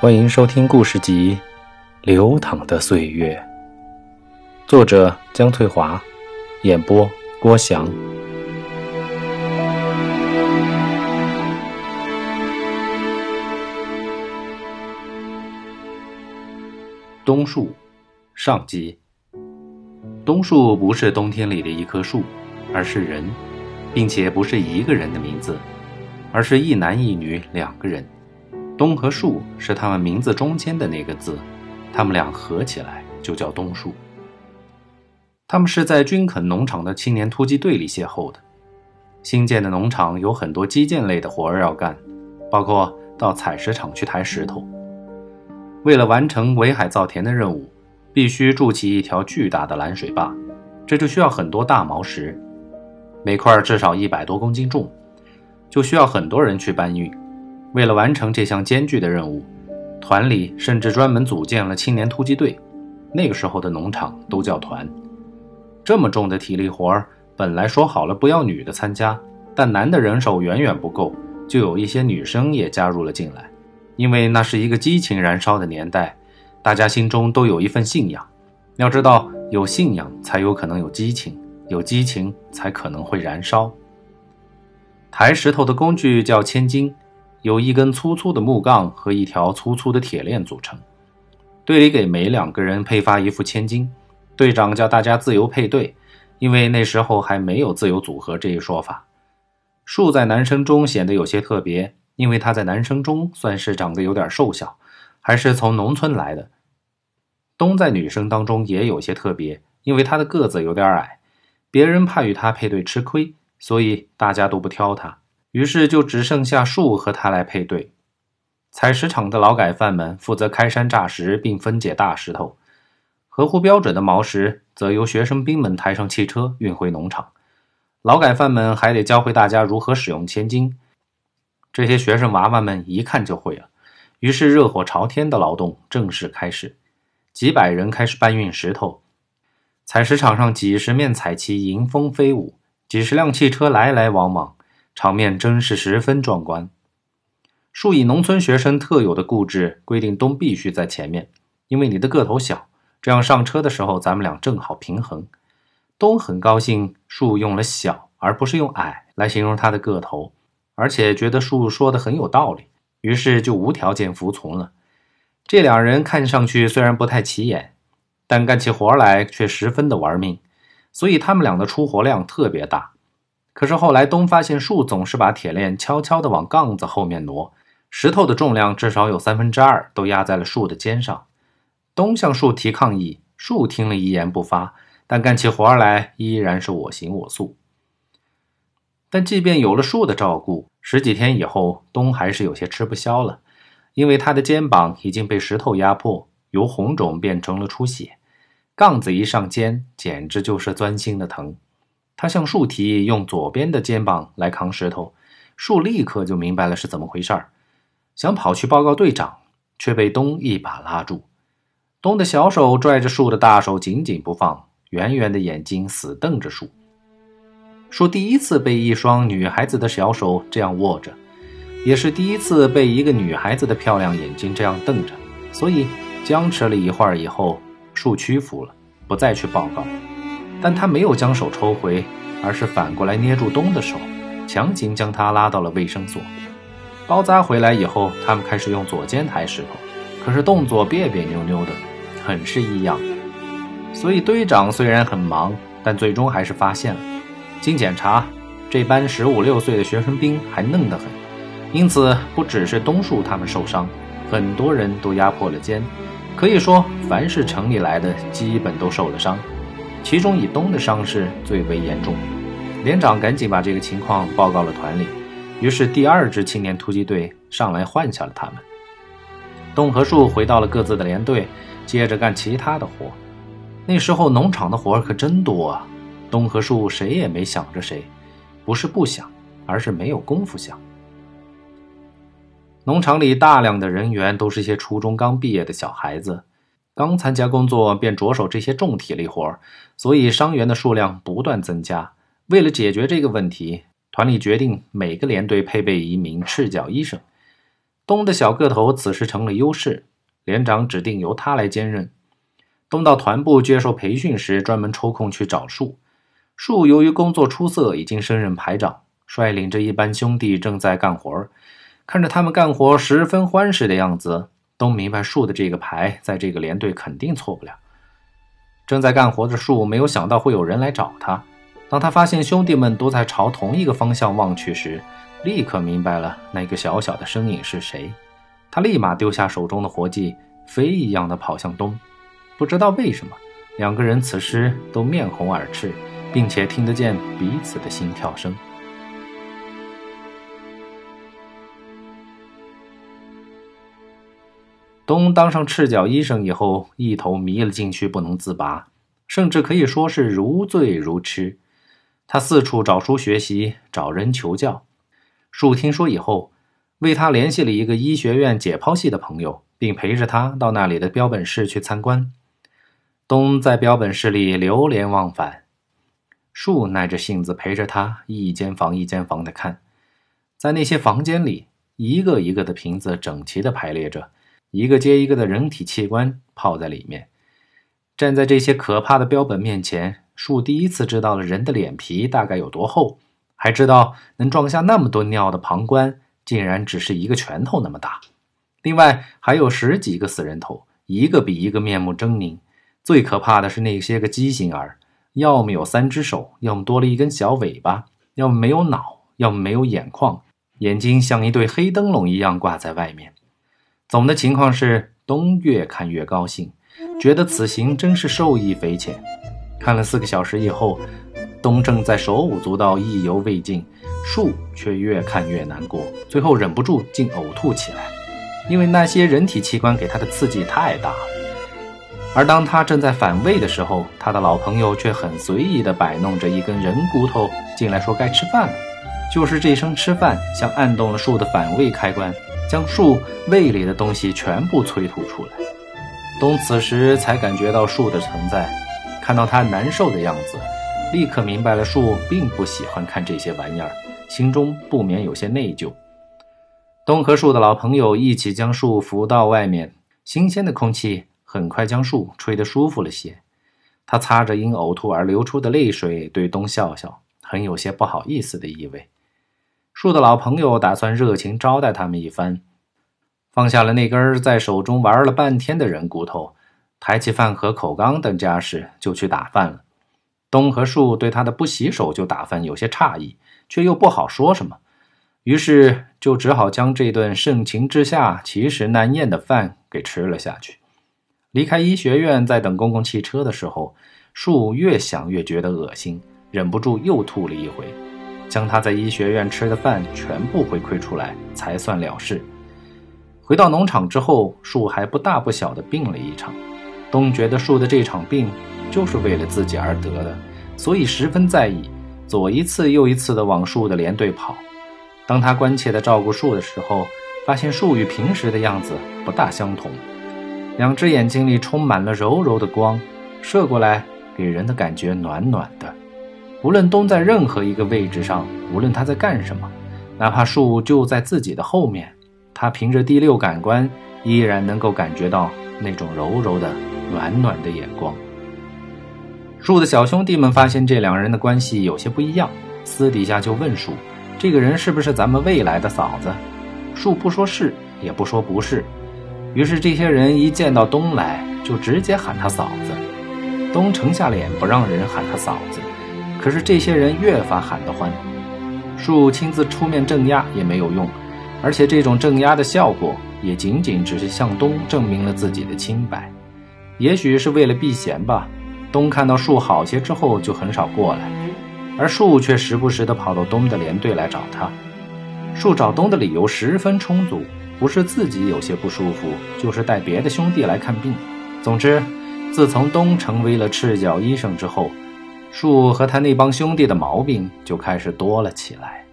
欢迎收听故事集《流淌的岁月》，作者江翠华，演播郭翔。冬树上集。冬树不是冬天里的一棵树，而是人，并且不是一个人的名字，而是一男一女两个人。东和树是他们名字中间的那个字，他们俩合起来就叫东树。他们是在军垦农场的青年突击队里邂逅的。新建的农场有很多基建类的活儿要干，包括到采石场去抬石头。为了完成围海造田的任务，必须筑起一条巨大的拦水坝，这就需要很多大毛石，每块至少一百多公斤重，就需要很多人去搬运。为了完成这项艰巨的任务，团里甚至专门组建了青年突击队。那个时候的农场都叫团。这么重的体力活儿，本来说好了不要女的参加，但男的人手远远不够，就有一些女生也加入了进来。因为那是一个激情燃烧的年代，大家心中都有一份信仰。要知道，有信仰才有可能有激情，有激情才可能会燃烧。抬石头的工具叫千斤。由一根粗粗的木杠和一条粗粗的铁链组成。队里给每两个人配发一副千斤，队长叫大家自由配对，因为那时候还没有自由组合这一说法。树在男生中显得有些特别，因为他在男生中算是长得有点瘦小，还是从农村来的。冬在女生当中也有些特别，因为他的个子有点矮，别人怕与他配对吃亏，所以大家都不挑他。于是就只剩下树和他来配对。采石场的劳改犯们负责开山炸石并分解大石头，合乎标准的毛石则由学生兵们抬上汽车运回农场。劳改犯们还得教会大家如何使用千斤。这些学生娃娃们一看就会了，于是热火朝天的劳动正式开始。几百人开始搬运石头，采石场上几十面彩旗迎风飞舞，几十辆汽车来来往往。场面真是十分壮观。树以农村学生特有的固执规定，东必须在前面，因为你的个头小，这样上车的时候咱们俩正好平衡。东很高兴，树用了“小”而不是用“矮”来形容他的个头，而且觉得树说的很有道理，于是就无条件服从了。这两人看上去虽然不太起眼，但干起活来却十分的玩命，所以他们俩的出活量特别大。可是后来，东发现树总是把铁链悄悄地往杠子后面挪，石头的重量至少有三分之二都压在了树的肩上。东向树提抗议，树听了一言不发，但干起活来依然是我行我素。但即便有了树的照顾，十几天以后，东还是有些吃不消了，因为他的肩膀已经被石头压迫，由红肿变成了出血，杠子一上肩，简直就是钻心的疼。他向树提议用左边的肩膀来扛石头，树立刻就明白了是怎么回事儿，想跑去报告队长，却被东一把拉住。东的小手拽着树的大手紧紧不放，圆圆的眼睛死瞪着树。树第一次被一双女孩子的小手这样握着，也是第一次被一个女孩子的漂亮眼睛这样瞪着，所以僵持了一会儿以后，树屈服了，不再去报告。但他没有将手抽回，而是反过来捏住东的手，强行将他拉到了卫生所。包扎回来以后，他们开始用左肩抬石头，可是动作别别扭扭的，很是异样。所以队长虽然很忙，但最终还是发现了。经检查，这班十五六岁的学生兵还嫩得很，因此不只是东树他们受伤，很多人都压破了肩。可以说，凡是城里来的，基本都受了伤。其中以东的伤势最为严重，连长赶紧把这个情况报告了团里，于是第二支青年突击队上来换下了他们。东和树回到了各自的连队，接着干其他的活。那时候农场的活可真多啊，东和树谁也没想着谁，不是不想，而是没有功夫想。农场里大量的人员都是些初中刚毕业的小孩子。刚参加工作便着手这些重体力活所以伤员的数量不断增加。为了解决这个问题，团里决定每个连队配备一名赤脚医生。东的小个头此时成了优势，连长指定由他来兼任。东到团部接受培训时，专门抽空去找树。树由于工作出色，已经升任排长，率领着一班兄弟正在干活。看着他们干活十分欢实的样子，都明白树的这个牌在这个连队肯定错不了。正在干活的树没有想到会有人来找他。当他发现兄弟们都在朝同一个方向望去时，立刻明白了那个小小的身影是谁。他立马丢下手中的活计，飞一样的跑向东。不知道为什么，两个人此时都面红耳赤，并且听得见彼此的心跳声。东当上赤脚医生以后，一头迷了进去，不能自拔，甚至可以说是如醉如痴。他四处找书学习，找人求教。树听说以后，为他联系了一个医学院解剖系的朋友，并陪着他到那里的标本室去参观。东在标本室里流连忘返，树耐着性子陪着他一间房一间房的看，在那些房间里，一个一个的瓶子整齐的排列着，一个接一个的人体器官泡在里面。站在这些可怕的标本面前，树第一次知道了人的脸皮大概有多厚，还知道能装下那么多尿的膀胱竟然只是一个拳头那么大。另外还有十几个死人头，一个比一个面目狰狞。最可怕的是那些个畸形儿，要么有三只手，要么多了一根小尾巴，要么没有脑，要么没有眼眶，眼睛像一对黑灯笼一样挂在外面。总的情况是，东越看越高兴，觉得此行真是受益匪浅。看了四个小时以后，东正在手舞足蹈，意犹未尽，树却越看越难过，最后忍不住竟呕吐起来，因为那些人体器官给他的刺激太大了。而当他正在反胃的时候，他的老朋友却很随意地摆弄着一根人骨头进来，说：“该吃饭了。”就是这声“吃饭”，像按动了树的反胃开关，将树胃里的东西全部催吐出来。东此时才感觉到树的存在，看到他难受的样子，立刻明白了树并不喜欢看这些玩意儿，心中不免有些内疚。东和树的老朋友一起将树扶到外面，新鲜的空气。很快将树吹得舒服了些，他擦着因呕吐而流出的泪水，对东笑笑，很有些不好意思的意味。树的老朋友打算热情招待他们一番，放下了那根在手中玩了半天的人骨头，抬起饭盒、口缸等家事，就去打饭了。东和树对他的不洗手就打饭有些诧异，却又不好说什么，于是就只好将这顿盛情之下其实难咽的饭给吃了下去。离开医学院，在等公共汽车的时候，树越想越觉得恶心，忍不住又吐了一回，将他在医学院吃的饭全部回馈出来，才算了事。回到农场之后，树还不大不小的病了一场。东觉得树的这场病就是为了自己而得的，所以十分在意，左一次又一次的往树的连队跑。当他关切的照顾树的时候，发现树与平时的样子不大相同。两只眼睛里充满了柔柔的光，射过来，给人的感觉暖暖的。无论东在任何一个位置上，无论他在干什么，哪怕树就在自己的后面，他凭着第六感官，依然能够感觉到那种柔柔的、暖暖的眼光。树的小兄弟们发现这两人的关系有些不一样，私底下就问树：“这个人是不是咱们未来的嫂子？”树不说是，也不说不是。于是，这些人一见到东来，就直接喊他嫂子。东沉下脸，不让人喊他嫂子。可是这些人越发喊得欢，树亲自出面镇压也没有用，而且这种镇压的效果，也仅仅只是向东证明了自己的清白。也许是为了避嫌吧，东看到树好些之后，就很少过来，而树却时不时地跑到东的连队来找他。树找东的理由十分充足。不是自己有些不舒服，就是带别的兄弟来看病。总之，自从东成为了赤脚医生之后，树和他那帮兄弟的毛病就开始多了起来。